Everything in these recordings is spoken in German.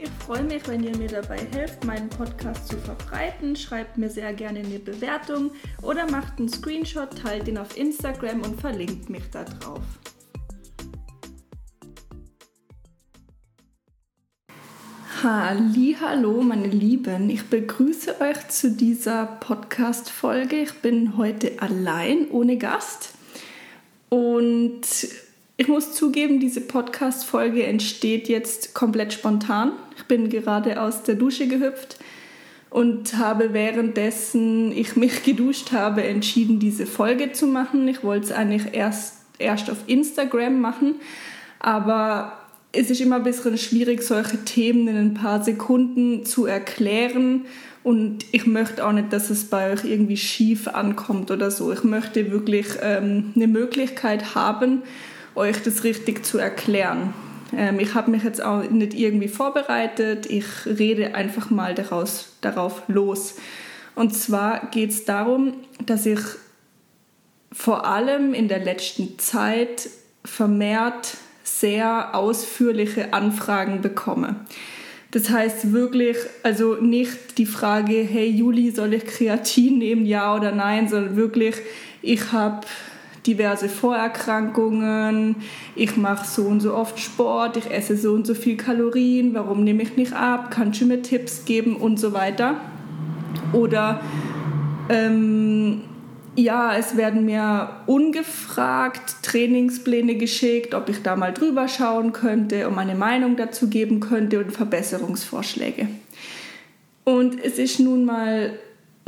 Ich freue mich, wenn ihr mir dabei helft, meinen Podcast zu verbreiten. Schreibt mir sehr gerne eine Bewertung oder macht einen Screenshot, teilt ihn auf Instagram und verlinkt mich da drauf. Hallo, meine Lieben. Ich begrüße euch zu dieser Podcast Folge. Ich bin heute allein ohne Gast und ich muss zugeben, diese Podcast-Folge entsteht jetzt komplett spontan. Ich bin gerade aus der Dusche gehüpft und habe währenddessen ich mich geduscht habe, entschieden, diese Folge zu machen. Ich wollte es eigentlich erst, erst auf Instagram machen, aber es ist immer ein bisschen schwierig, solche Themen in ein paar Sekunden zu erklären. Und ich möchte auch nicht, dass es bei euch irgendwie schief ankommt oder so. Ich möchte wirklich ähm, eine Möglichkeit haben, euch das richtig zu erklären. Ähm, ich habe mich jetzt auch nicht irgendwie vorbereitet, ich rede einfach mal daraus, darauf los. Und zwar geht es darum, dass ich vor allem in der letzten Zeit vermehrt sehr ausführliche Anfragen bekomme. Das heißt wirklich, also nicht die Frage, hey Juli, soll ich Kreatin nehmen, ja oder nein, sondern wirklich, ich habe diverse Vorerkrankungen, ich mache so und so oft Sport, ich esse so und so viel Kalorien, warum nehme ich nicht ab, kannst du mir Tipps geben und so weiter. Oder ähm, ja, es werden mir ungefragt Trainingspläne geschickt, ob ich da mal drüber schauen könnte und meine Meinung dazu geben könnte und Verbesserungsvorschläge. Und es ist nun mal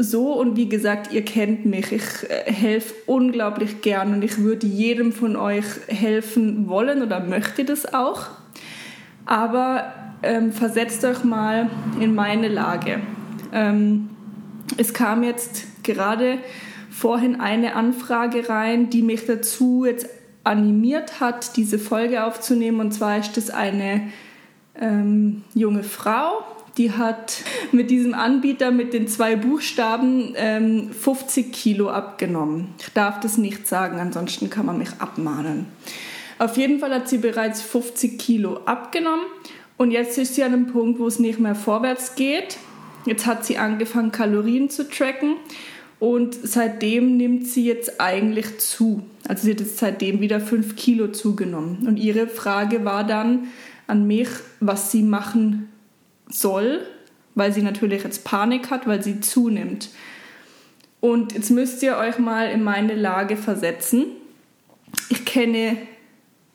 so und wie gesagt, ihr kennt mich. Ich äh, helfe unglaublich gern und ich würde jedem von euch helfen wollen oder möchte das auch. Aber ähm, versetzt euch mal in meine Lage. Ähm, es kam jetzt gerade vorhin eine Anfrage rein, die mich dazu jetzt animiert hat, diese Folge aufzunehmen. Und zwar ist das eine ähm, junge Frau, die hat mit diesem Anbieter mit den zwei Buchstaben ähm, 50 Kilo abgenommen. Ich darf das nicht sagen, ansonsten kann man mich abmahnen. Auf jeden Fall hat sie bereits 50 Kilo abgenommen und jetzt ist sie an einem Punkt, wo es nicht mehr vorwärts geht. Jetzt hat sie angefangen, Kalorien zu tracken und seitdem nimmt sie jetzt eigentlich zu. Also sie hat jetzt seitdem wieder 5 Kilo zugenommen. Und ihre Frage war dann an mich, was sie machen soll, weil sie natürlich jetzt Panik hat, weil sie zunimmt. Und jetzt müsst ihr euch mal in meine Lage versetzen. Ich kenne,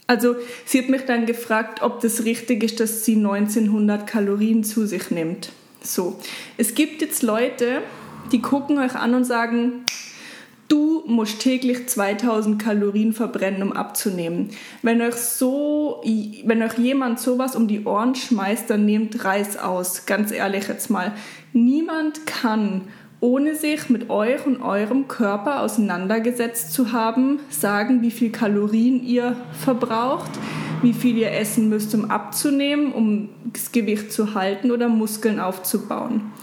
also sie hat mich dann gefragt, ob das richtig ist, dass sie 1900 Kalorien zu sich nimmt. So, es gibt jetzt Leute, die gucken euch an und sagen, du musst täglich 2000 Kalorien verbrennen, um abzunehmen. Wenn euch so, wenn euch jemand sowas um die Ohren schmeißt, dann nehmt Reis aus. Ganz ehrlich jetzt mal. Niemand kann ohne sich mit euch und eurem Körper auseinandergesetzt zu haben, sagen, wie viel Kalorien ihr verbraucht, wie viel ihr essen müsst, um abzunehmen, um das Gewicht zu halten oder Muskeln aufzubauen.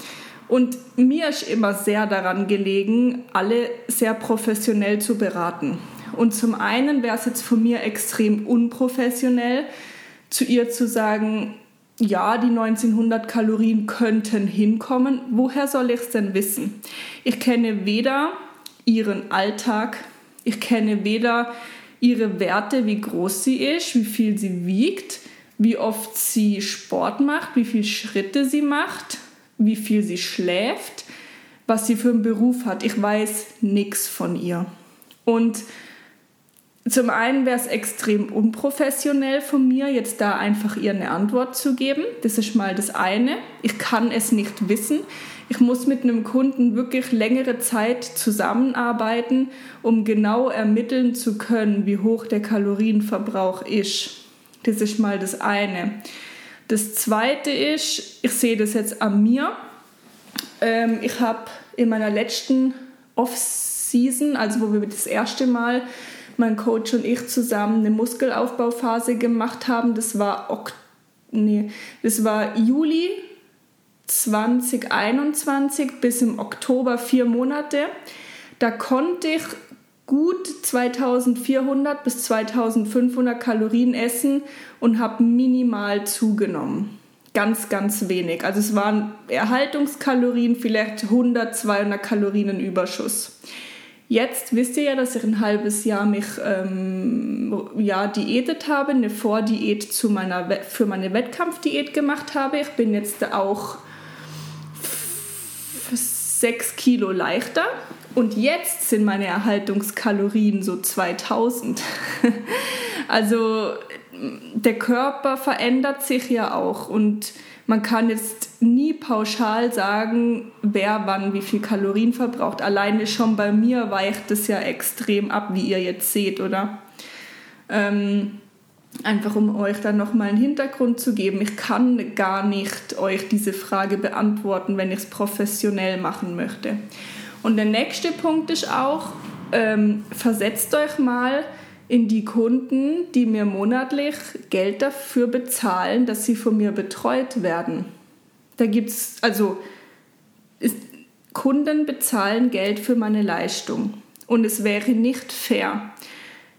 Und mir ist immer sehr daran gelegen, alle sehr professionell zu beraten. Und zum einen wäre es jetzt von mir extrem unprofessionell, zu ihr zu sagen, ja, die 1900 Kalorien könnten hinkommen. Woher soll ich es denn wissen? Ich kenne weder ihren Alltag, ich kenne weder ihre Werte, wie groß sie ist, wie viel sie wiegt, wie oft sie Sport macht, wie viele Schritte sie macht, wie viel sie schläft, was sie für einen Beruf hat. Ich weiß nichts von ihr. Und zum einen wäre es extrem unprofessionell von mir, jetzt da einfach ihr eine Antwort zu geben. Das ist mal das eine. Ich kann es nicht wissen. ich muss mit einem Kunden wirklich längere Zeit zusammenarbeiten, um genau ermitteln zu können, wie hoch der Kalorienverbrauch ist. Das ist mal das eine. Das zweite ist, ich sehe das jetzt an mir. Ähm, ich habe in meiner letzten Off-Season, also wo wir das erste Mal mein Coach und ich zusammen eine Muskelaufbauphase gemacht haben, das war, ok nee, das war Juli 2021 bis im Oktober vier Monate. Da konnte ich gut 2400 bis 2500 Kalorien essen und habe minimal zugenommen. Ganz, ganz wenig. Also es waren Erhaltungskalorien, vielleicht 100, 200 Kalorien Überschuss. Jetzt wisst ihr ja, dass ich ein halbes Jahr mich ähm, ja, diätet habe, eine Vordiät zu meiner, für meine Wettkampfdiät gemacht habe. Ich bin jetzt auch 6 Kilo leichter und jetzt sind meine Erhaltungskalorien so 2000. also der Körper verändert sich ja auch und man kann jetzt nie pauschal sagen, wer wann wie viel Kalorien verbraucht. Alleine schon bei mir weicht es ja extrem ab, wie ihr jetzt seht, oder? Ähm, einfach um euch dann nochmal einen Hintergrund zu geben. Ich kann gar nicht euch diese Frage beantworten, wenn ich es professionell machen möchte. Und der nächste Punkt ist auch, ähm, versetzt euch mal in die Kunden, die mir monatlich Geld dafür bezahlen, dass sie von mir betreut werden. Da gibt es, also ist, Kunden bezahlen Geld für meine Leistung. Und es wäre nicht fair,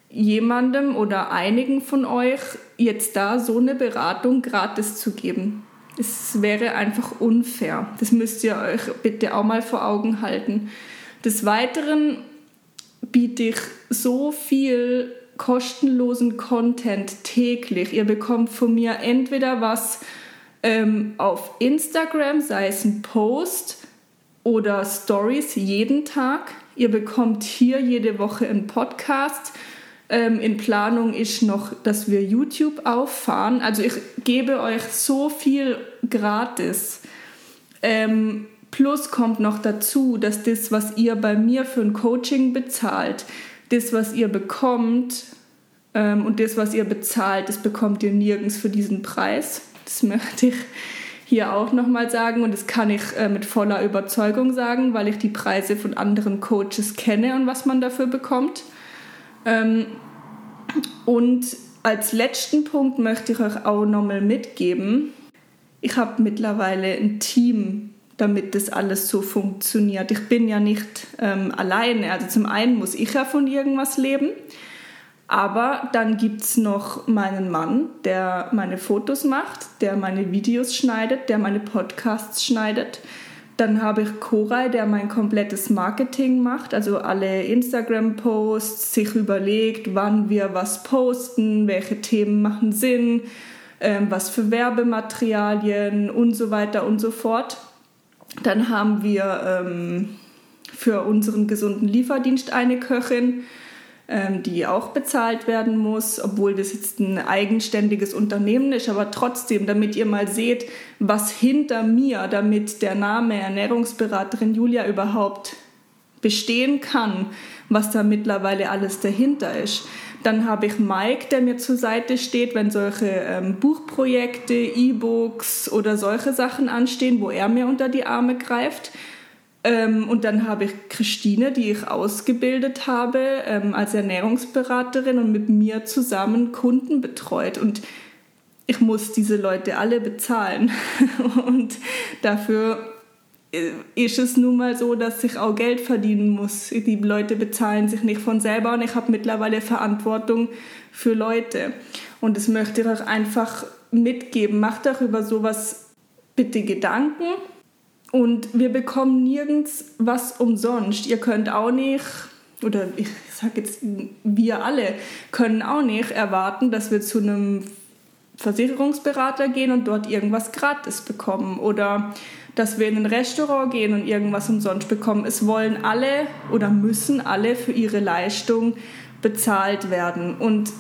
jemandem oder einigen von euch jetzt da so eine Beratung gratis zu geben. Es wäre einfach unfair. Das müsst ihr euch bitte auch mal vor Augen halten. Des Weiteren biete ich so viel kostenlosen Content täglich. Ihr bekommt von mir entweder was ähm, auf Instagram, sei es ein Post oder Stories jeden Tag. Ihr bekommt hier jede Woche einen Podcast ähm, in Planung ist noch, dass wir YouTube auffahren. Also ich gebe euch so viel gratis. Ähm, plus kommt noch dazu, dass das, was ihr bei mir für ein Coaching bezahlt, das, was ihr bekommt ähm, und das, was ihr bezahlt, das bekommt ihr nirgends für diesen Preis. Das möchte ich hier auch nochmal sagen und das kann ich äh, mit voller Überzeugung sagen, weil ich die Preise von anderen Coaches kenne und was man dafür bekommt. Ähm, und als letzten Punkt möchte ich euch auch nochmal mitgeben, ich habe mittlerweile ein Team, damit das alles so funktioniert. Ich bin ja nicht ähm, alleine. Also zum einen muss ich ja von irgendwas leben, aber dann gibt es noch meinen Mann, der meine Fotos macht, der meine Videos schneidet, der meine Podcasts schneidet dann habe ich Koray, der mein komplettes Marketing macht, also alle Instagram-Posts, sich überlegt, wann wir was posten, welche Themen machen Sinn, ähm, was für Werbematerialien und so weiter und so fort. Dann haben wir ähm, für unseren gesunden Lieferdienst eine Köchin, die auch bezahlt werden muss, obwohl das jetzt ein eigenständiges Unternehmen ist, aber trotzdem, damit ihr mal seht, was hinter mir, damit der Name Ernährungsberaterin Julia überhaupt bestehen kann, was da mittlerweile alles dahinter ist. Dann habe ich Mike, der mir zur Seite steht, wenn solche ähm, Buchprojekte, E-Books oder solche Sachen anstehen, wo er mir unter die Arme greift. Ähm, und dann habe ich Christine, die ich ausgebildet habe ähm, als Ernährungsberaterin und mit mir zusammen Kunden betreut. Und ich muss diese Leute alle bezahlen. und dafür äh, ist es nun mal so, dass ich auch Geld verdienen muss. Die Leute bezahlen sich nicht von selber und ich habe mittlerweile Verantwortung für Leute. Und das möchte ich euch einfach mitgeben. Macht darüber sowas bitte Gedanken und wir bekommen nirgends was umsonst. Ihr könnt auch nicht, oder ich sage jetzt, wir alle können auch nicht erwarten, dass wir zu einem Versicherungsberater gehen und dort irgendwas gratis bekommen. Oder dass wir in ein Restaurant gehen und irgendwas umsonst bekommen. Es wollen alle oder müssen alle für ihre Leistung bezahlt werden. Und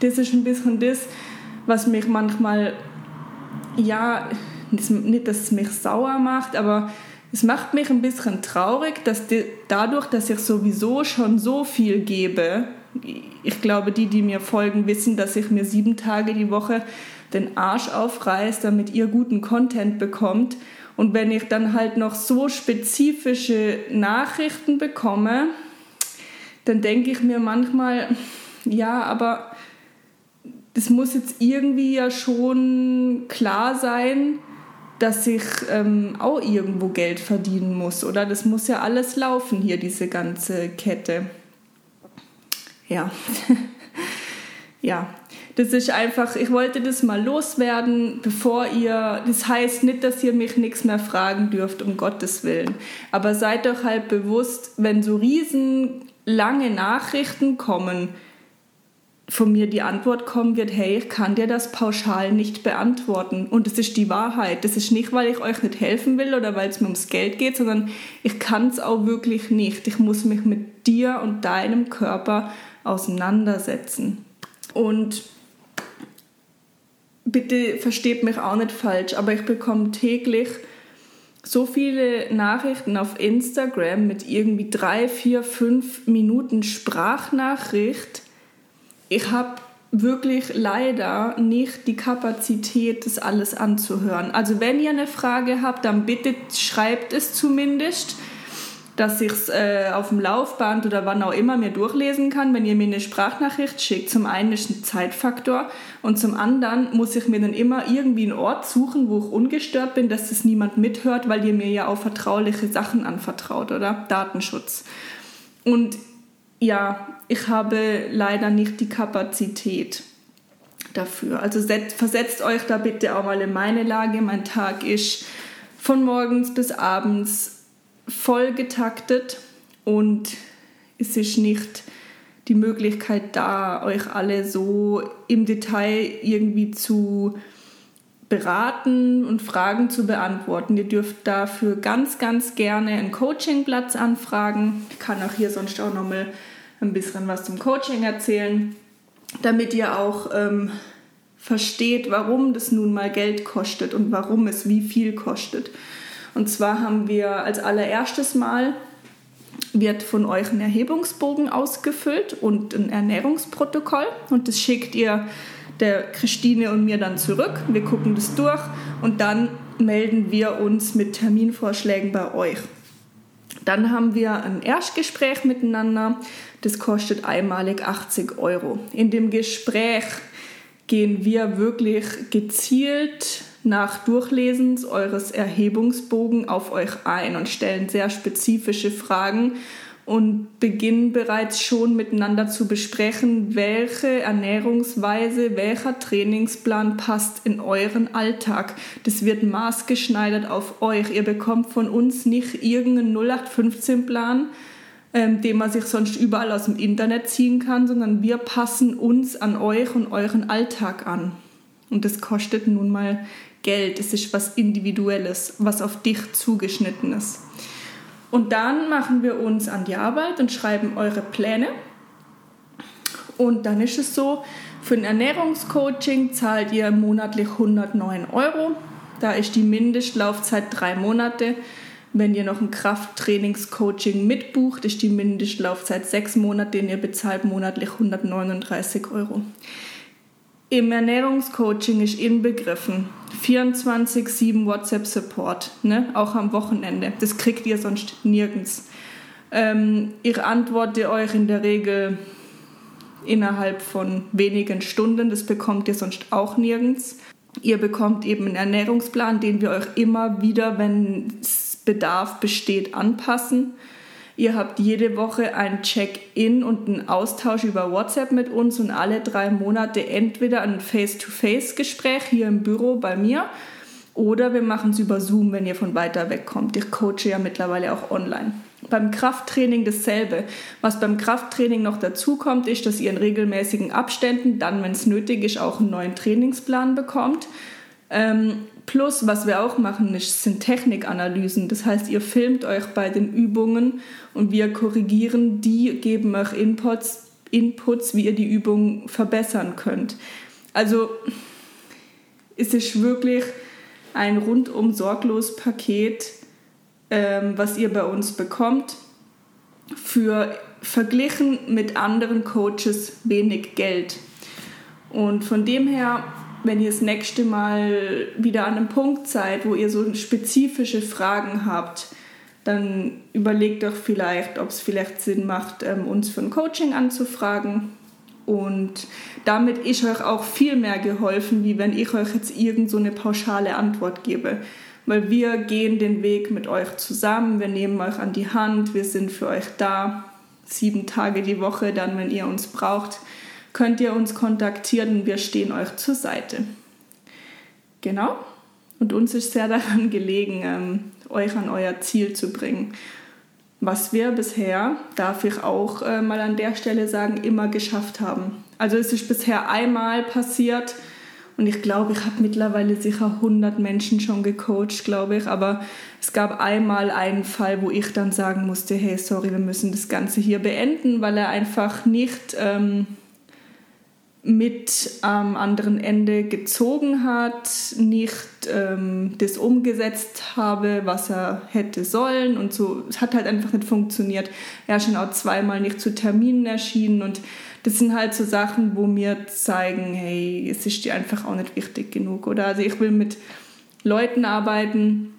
das ist ein bisschen das, was mich manchmal, ja, nicht, dass es mich sauer macht, aber es macht mich ein bisschen traurig, dass die, dadurch, dass ich sowieso schon so viel gebe, ich glaube, die, die mir folgen, wissen, dass ich mir sieben Tage die Woche den Arsch aufreiß, damit ihr guten Content bekommt. Und wenn ich dann halt noch so spezifische Nachrichten bekomme, dann denke ich mir manchmal, ja, aber das muss jetzt irgendwie ja schon klar sein, dass ich ähm, auch irgendwo Geld verdienen muss, oder? Das muss ja alles laufen hier, diese ganze Kette. Ja. ja. Das ist einfach, ich wollte das mal loswerden, bevor ihr, das heißt nicht, dass ihr mich nichts mehr fragen dürft, um Gottes Willen. Aber seid doch halt bewusst, wenn so riesen lange Nachrichten kommen, von mir die Antwort kommen wird, hey, ich kann dir das pauschal nicht beantworten. Und das ist die Wahrheit. Das ist nicht, weil ich euch nicht helfen will oder weil es mir ums Geld geht, sondern ich kann es auch wirklich nicht. Ich muss mich mit dir und deinem Körper auseinandersetzen. Und bitte versteht mich auch nicht falsch, aber ich bekomme täglich so viele Nachrichten auf Instagram mit irgendwie drei, vier, fünf Minuten Sprachnachricht ich habe wirklich leider nicht die Kapazität, das alles anzuhören. Also wenn ihr eine Frage habt, dann bitte schreibt es zumindest, dass ich es äh, auf dem Laufband oder wann auch immer mir durchlesen kann, wenn ihr mir eine Sprachnachricht schickt. Zum einen ist ein Zeitfaktor und zum anderen muss ich mir dann immer irgendwie einen Ort suchen, wo ich ungestört bin, dass das niemand mithört, weil ihr mir ja auch vertrauliche Sachen anvertraut, oder? Datenschutz. Und ja, ich habe leider nicht die Kapazität dafür. Also versetzt euch da bitte auch mal in meine Lage. Mein Tag ist von morgens bis abends voll getaktet und es ist nicht die Möglichkeit da, euch alle so im Detail irgendwie zu beraten und Fragen zu beantworten. Ihr dürft dafür ganz, ganz gerne einen Coachingplatz anfragen. Ich kann auch hier sonst auch nochmal ein bisschen was zum Coaching erzählen, damit ihr auch ähm, versteht, warum das nun mal Geld kostet und warum es wie viel kostet. Und zwar haben wir als allererstes Mal wird von euch ein Erhebungsbogen ausgefüllt und ein Ernährungsprotokoll und das schickt ihr der Christine und mir dann zurück. Wir gucken das durch und dann melden wir uns mit Terminvorschlägen bei euch. Dann haben wir ein Erstgespräch miteinander. Das kostet einmalig 80 Euro. In dem Gespräch gehen wir wirklich gezielt nach Durchlesens eures Erhebungsbogen auf euch ein und stellen sehr spezifische Fragen und beginnen bereits schon miteinander zu besprechen, welche Ernährungsweise, welcher Trainingsplan passt in euren Alltag. Das wird maßgeschneidert auf euch. Ihr bekommt von uns nicht irgendeinen 0815-Plan, ähm, den man sich sonst überall aus dem Internet ziehen kann, sondern wir passen uns an euch und euren Alltag an. Und das kostet nun mal Geld. Es ist was Individuelles, was auf dich zugeschnitten ist. Und dann machen wir uns an die Arbeit und schreiben eure Pläne. Und dann ist es so, für ein Ernährungscoaching zahlt ihr monatlich 109 Euro. Da ist die Mindestlaufzeit drei Monate. Wenn ihr noch ein Krafttrainingscoaching mitbucht, ist die Mindestlaufzeit sechs Monate und ihr bezahlt monatlich 139 Euro. Im Ernährungscoaching ist inbegriffen 24-7 WhatsApp-Support, ne? auch am Wochenende. Das kriegt ihr sonst nirgends. Ähm, ich antworte euch in der Regel innerhalb von wenigen Stunden. Das bekommt ihr sonst auch nirgends. Ihr bekommt eben einen Ernährungsplan, den wir euch immer wieder, wenn Bedarf besteht, anpassen. Ihr habt jede Woche ein Check-in und einen Austausch über WhatsApp mit uns und alle drei Monate entweder ein Face-to-Face-Gespräch hier im Büro bei mir oder wir machen es über Zoom, wenn ihr von weiter weg kommt. Ich coache ja mittlerweile auch online. Beim Krafttraining dasselbe. Was beim Krafttraining noch dazu kommt, ist, dass ihr in regelmäßigen Abständen, dann, wenn es nötig ist, auch einen neuen Trainingsplan bekommt. Ähm, plus, was wir auch machen, ist, sind Technikanalysen. Das heißt, ihr filmt euch bei den Übungen und wir korrigieren die, geben euch Inputs, Inputs wie ihr die Übung verbessern könnt. Also es ist wirklich ein rundum sorglos Paket, ähm, was ihr bei uns bekommt, für verglichen mit anderen Coaches wenig Geld. Und von dem her, wenn ihr das nächste Mal wieder an einem Punkt seid, wo ihr so spezifische Fragen habt, dann überlegt doch vielleicht, ob es vielleicht Sinn macht, ähm, uns für ein Coaching anzufragen. Und damit ist euch auch viel mehr geholfen, wie wenn ich euch jetzt irgend so pauschale Antwort gebe. Weil wir gehen den Weg mit euch zusammen, wir nehmen euch an die Hand, wir sind für euch da, sieben Tage die Woche, dann, wenn ihr uns braucht, könnt ihr uns kontaktieren wir stehen euch zur Seite. Genau. Und uns ist sehr daran gelegen, ähm, euch an euer Ziel zu bringen. Was wir bisher, darf ich auch äh, mal an der Stelle sagen, immer geschafft haben. Also es ist bisher einmal passiert und ich glaube, ich habe mittlerweile sicher 100 Menschen schon gecoacht, glaube ich. Aber es gab einmal einen Fall, wo ich dann sagen musste, hey, sorry, wir müssen das Ganze hier beenden, weil er einfach nicht... Ähm, mit am anderen Ende gezogen hat, nicht ähm, das umgesetzt habe, was er hätte sollen und so. Es hat halt einfach nicht funktioniert. Er ist schon auch zweimal nicht zu Terminen erschienen und das sind halt so Sachen, wo mir zeigen, hey, es ist dir einfach auch nicht wichtig genug, oder? Also ich will mit Leuten arbeiten,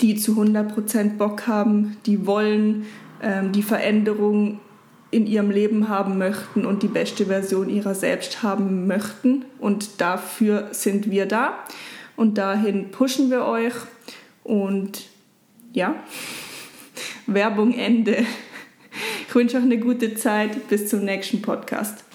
die zu 100% Bock haben, die wollen ähm, die Veränderung in ihrem Leben haben möchten und die beste Version ihrer selbst haben möchten. Und dafür sind wir da. Und dahin pushen wir euch. Und ja, Werbung Ende. Ich wünsche euch eine gute Zeit. Bis zum nächsten Podcast.